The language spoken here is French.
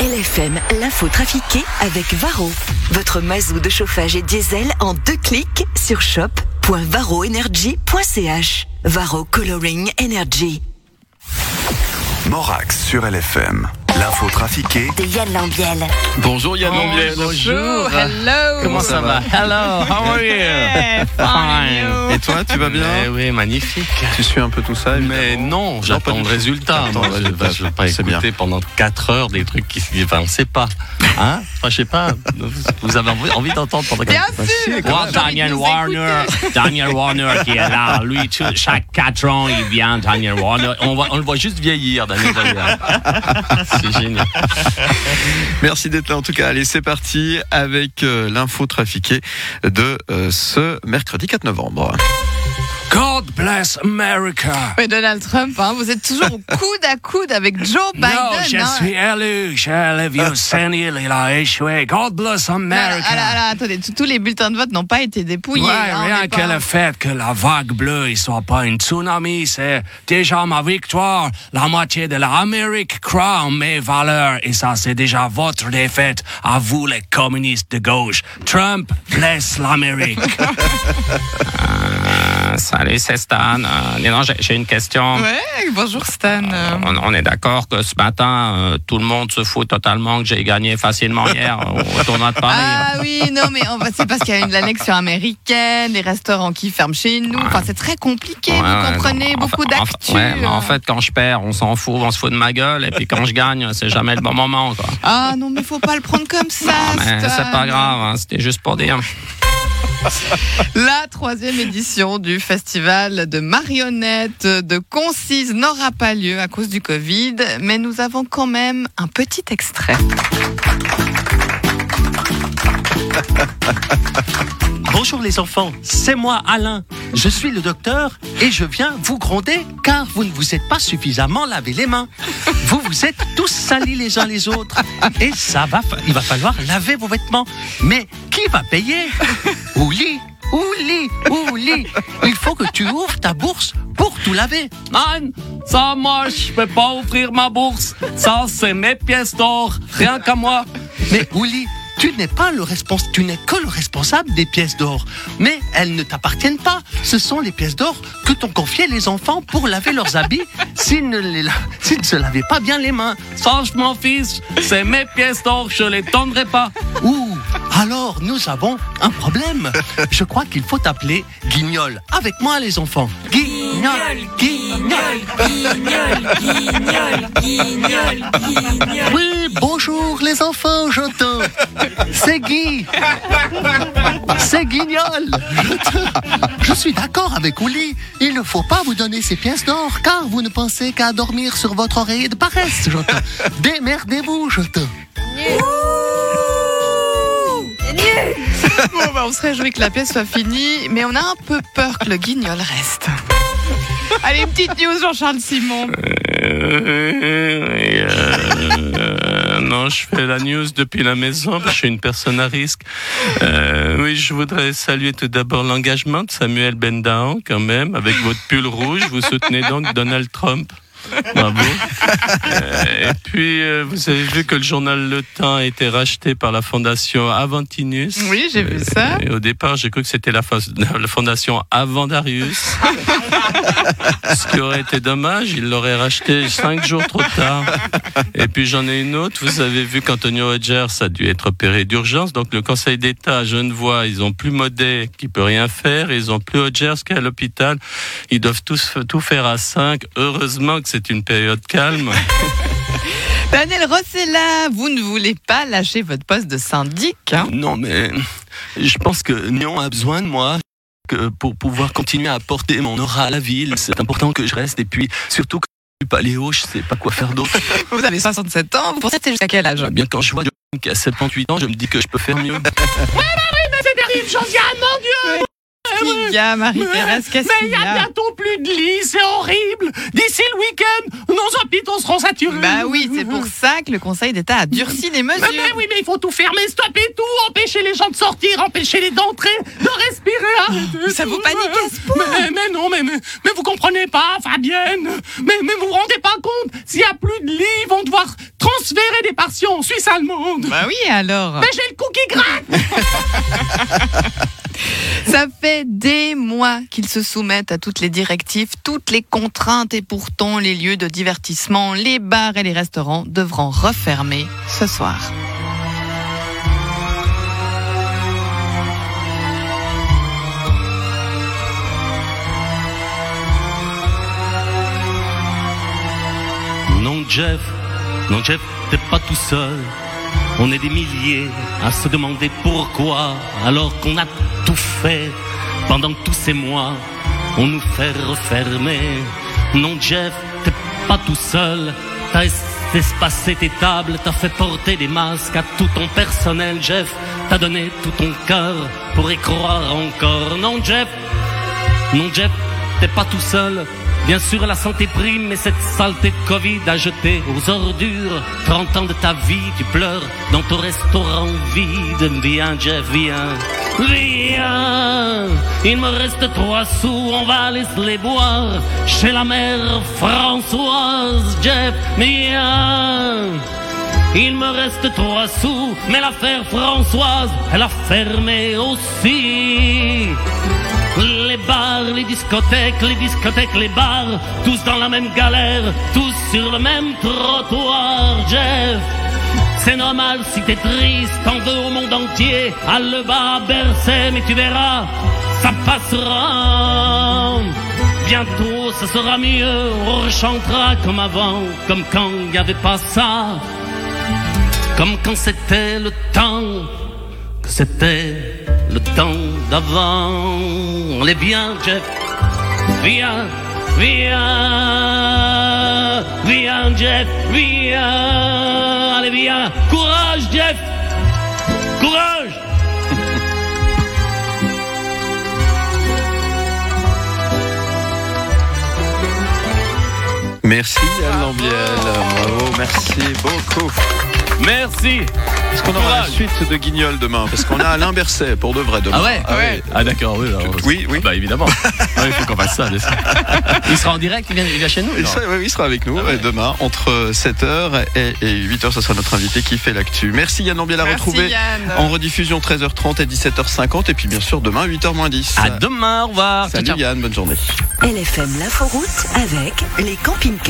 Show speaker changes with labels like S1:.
S1: LFM, l'info trafiquée avec Varro. Votre mazou de chauffage et diesel en deux clics sur shop.varroenergy.ch. Varro Coloring Energy.
S2: Morax sur LFM. L'info trafiquée
S1: De Yann Lambiel.
S3: Bonjour Yann Lambiel.
S4: Bonjour, hello.
S3: Comment ça va?
S4: Hello, how are you?
S3: Yeah,
S4: Fine.
S3: Et toi, tu vas bien?
S4: Eh oui, magnifique.
S3: Tu suis un peu tout ça
S4: Mais non, j'attends le résultat. Je ne vais pas
S3: bien.
S4: écouter pendant 4 heures des trucs qui se disent. Enfin, on ne sait pas. Hein? Enfin, je sais pas. Vous avez envie- d'entendre pendant
S5: Bien
S4: quatre
S5: sûr
S4: Voir
S5: J'ai envie de
S4: Daniel Warner, Daniel Warner qui est là, lui, tout- chaque 4 ans, il vient, Daniel Warner. On, voit- on le voit juste vieillir, Daniel Warner.
S3: Merci d'être là en tout cas. Allez, c'est parti avec euh, l'info trafiquée de euh, ce mercredi 4 novembre.
S6: God bless America.
S5: Mais Donald Trump, hein, vous êtes toujours coude à coude avec Joe Biden.
S6: non, je
S5: hein.
S6: suis élu. J'ai le vieux sénile, il a échoué. God bless America.
S5: ah là, là, attendez, tous- les bulletins de vote n'ont pas été dépouillés.
S6: Ouais,
S5: hein,
S6: rien que
S5: pas-
S6: le fait que la vague bleue ne soit pas une tsunami, c'est déjà ma victoire. La moitié de l'Amérique croit en mes valeurs et ça, c'est déjà votre défaite à vous, les communistes de gauche. Trump blesse l'Amérique.
S7: Euh, salut, c'est Stan. Euh, donc, j'ai- une question.
S5: Ouais, bonjour Stan. euh.
S7: On, on est d'accord que ce matin, tout le monde se fout totalement que j'ai gagné facilement hier au tournoi de Paris.
S5: Ah oui, non, mais c'est parce qu'il y a une l'annexion américaine, les restaurants qui ferment chez nous. Enfin, c'est très compliqué,
S7: Ouais,
S5: vous comprenez,
S7: non. En
S5: beaucoup
S7: en
S5: d'actu.
S7: en fait, quand je perds, on s'en fout, on se fout de ma gueule, et puis quand je gagne, c'est jamais le bon moment, quoi.
S5: Ah non, mais faut pas le prendre comme ça.
S7: C'est pas grave, hein, c'était juste pour dire.
S5: La troisième édition du festival de marionnettes de Concise n'aura pas lieu à cause du Covid, mais nous avons quand même un petit extrait.
S8: Bonjour les enfants, c'est moi Alain. Je suis le docteur et je viens vous gronder car vous ne vous êtes pas suffisamment lavé les mains. Vous vous êtes tous salis les uns les autres et ça va, il va falloir laver vos vêtements. Mais qui va payer? Ouli, Ouli, Ouli. Il faut que tu ouvres ta bourse pour tout laver.
S4: Man, ça moi, je peux pas ouvrir ma bourse. Ça, c'est mes pièces d'or. Rien qu'à moi.
S8: Mais Ouli, tu n'es pas le responsable, tu n'es que le responsable des pièces d'or. Mais elles ne t'appartiennent pas. Ce sont les pièces d'or que t'ont confiées les enfants pour laver leurs habits s'ils ne, les la- ne se lavaient pas bien les mains.
S4: Ça, je m'en fiche. C'est mes pièces d'or. Je les donnerai pas.
S8: Ouh, alors nous avons un problème. Je crois qu'il faut appeler Guignol. Avec moi les enfants. Guignol, Guignol, Oui, bonjour les enfants, j'entends. C'est Guy. C'est Guignol. Je, suis d'accord avec Ouli. Il ne faut pas vous donner ces pièces d'or car vous ne pensez qu'à dormir sur votre oreiller de paresse, j'entends. Démerdez-vous, j'entends.
S5: On se réjouit que la pièce soit finie, mais on a un peu peur que le guignol reste. Allez, petite news, Jean-Charles Simon.
S4: Euh, euh, non, je fais la news depuis la maison. Je suis une personne à risque. Euh, oui, je voudrais saluer tout d'abord l'engagement de Samuel Bendahan, quand même, avec votre pull rouge. Vous soutenez donc Donald Trump. Bravo. Euh, et puis, euh, vous avez vu que le journal Le Temps a été racheté par la fondation Aventinus.
S5: Oui, j'ai vu ça.
S4: Et au départ, j'ai cru que c'était la, fondation Avandarius. Ce qui aurait été dommage, il l'aurait racheté cinq jours trop tard. Et puis j'en ai une autre. Vous avez vu qu'Antonio Rogers a dû être opéré d'urgence. Donc le Conseil d'État à Genevois, ils ont plus Modet qui peut rien faire. Ils ont plus Rogers qui est à l'hôpital. Ils doivent tous tout faire à cinq. Heureusement que c'est une période calme.
S5: Daniel Rossella, vous ne voulez pas lâcher votre poste de syndic. hein?
S4: Non, mais je pense que Nyon a besoin de moi. pour pouvoir continuer à apporter mon aura à la ville, c'est important que je reste. Et puis, surtout que je suis paléo, je sais pas quoi faire d'autre.
S5: Vous avez 67 ans, vous pensez que c'est jusqu'à quel âge?
S4: Bien, quand je vois John qui a 78 ans, je me dis que je peux faire mieux.
S5: qu'il y a, Marie-Thérèse Qu'est-ce
S6: Mais
S5: qu'il
S6: il
S5: y
S6: y a
S5: a?
S6: bientôt plus de lits, c'est horrible. D'ici le week-end, nos hôpitaux seront saturés.
S5: Bah oui, c'est pour ça que le Conseil d'État a durci les mesures.
S6: Mais, mais oui, mais il faut tout fermer, stopper tout, empêcher les gens de sortir, empêcher les d'entrer, de respirer, arrêtez
S5: Ça
S6: tout.
S5: vous panique à ce point
S6: mais, mais non, mais, mais, mais vous comprenez pas, Fabienne. Mais, mais vous vous rendez pas compte, s'il y a plus de lits, ils vont devoir transférer des patients en Suisse allemande.
S5: Bah oui, alors.
S6: Mais j'ai le cou qui gratte
S5: Ça fait des mois qu'ils se soumettent à toutes les directives, toutes les contraintes et pourtant les lieux de divertissement, les bars et les restaurants devront refermer ce soir.
S9: Non, Jeff, non, Jeff, t'es pas tout seul. On est des milliers à se demander pourquoi, alors qu'on a tout fait pendant tous ces mois, on nous fait refermer. Non, Jeff, t'es pas tout seul. T'as es- espacé tes tables, t'as fait porter des masques à tout ton personnel, Jeff. T'as donné tout ton cœur pour y croire encore. Non, Jeff, non, Jeff, t'es pas tout seul. Bien sûr, la santé prime, mais cette saleté de Covid a jeté aux ordures 30 ans de ta vie. Tu pleures dans ton restaurant vide. Viens, Jeff, viens. Viens. Il me reste trois sous, on va aller se les boire chez la mère Françoise. Jeff, viens. Il me reste trois sous, mais l'affaire Françoise, elle a fermé aussi. Les bars, les discothèques, les discothèques, les bars, tous dans la même galère, tous sur le même trottoir, Jeff. C'est normal si t'es triste, t'en veux au monde entier, à le bas, bercer, mais tu verras, ça passera. Bientôt, ce sera mieux, on rechantera comme avant, comme quand il n'y avait pas ça, comme quand c'était le temps que c'était le temps d'avant. Allez, viens, Jeff. Viens, viens, viens, Jeff, viens. Allez, viens. Courage, Jeff. Courage.
S3: Merci Yann Lambiel. Bravo, merci beaucoup.
S4: Merci.
S3: Est-ce qu'on aura la suite de Guignol demain Parce qu'on a Alain Berset pour de vrai demain.
S4: Ah ouais,
S3: ouais.
S4: Ah d'accord, oui. alors,
S3: Oui, oui.
S4: Bah évidemment. Ah, il faut qu'on fasse ça. bien sûr. Il sera en direct, il vient, il vient chez nous.
S3: Il
S4: genre.
S3: sera, oui, il sera avec nous
S4: Ah ouais.
S3: demain entre 7h et, 8h. Ce sera notre invité qui fait l'actu. Merci Yann Lambiel à
S5: Merci,
S3: retrouver
S5: Yann.
S3: en rediffusion 13h30 et 17h50. Et puis bien sûr demain 8h 10.
S4: À demain, au revoir. Ciao,
S3: Salut
S4: ciao.
S3: Yann, bonne journée.
S1: LFM l'inforoute avec les camping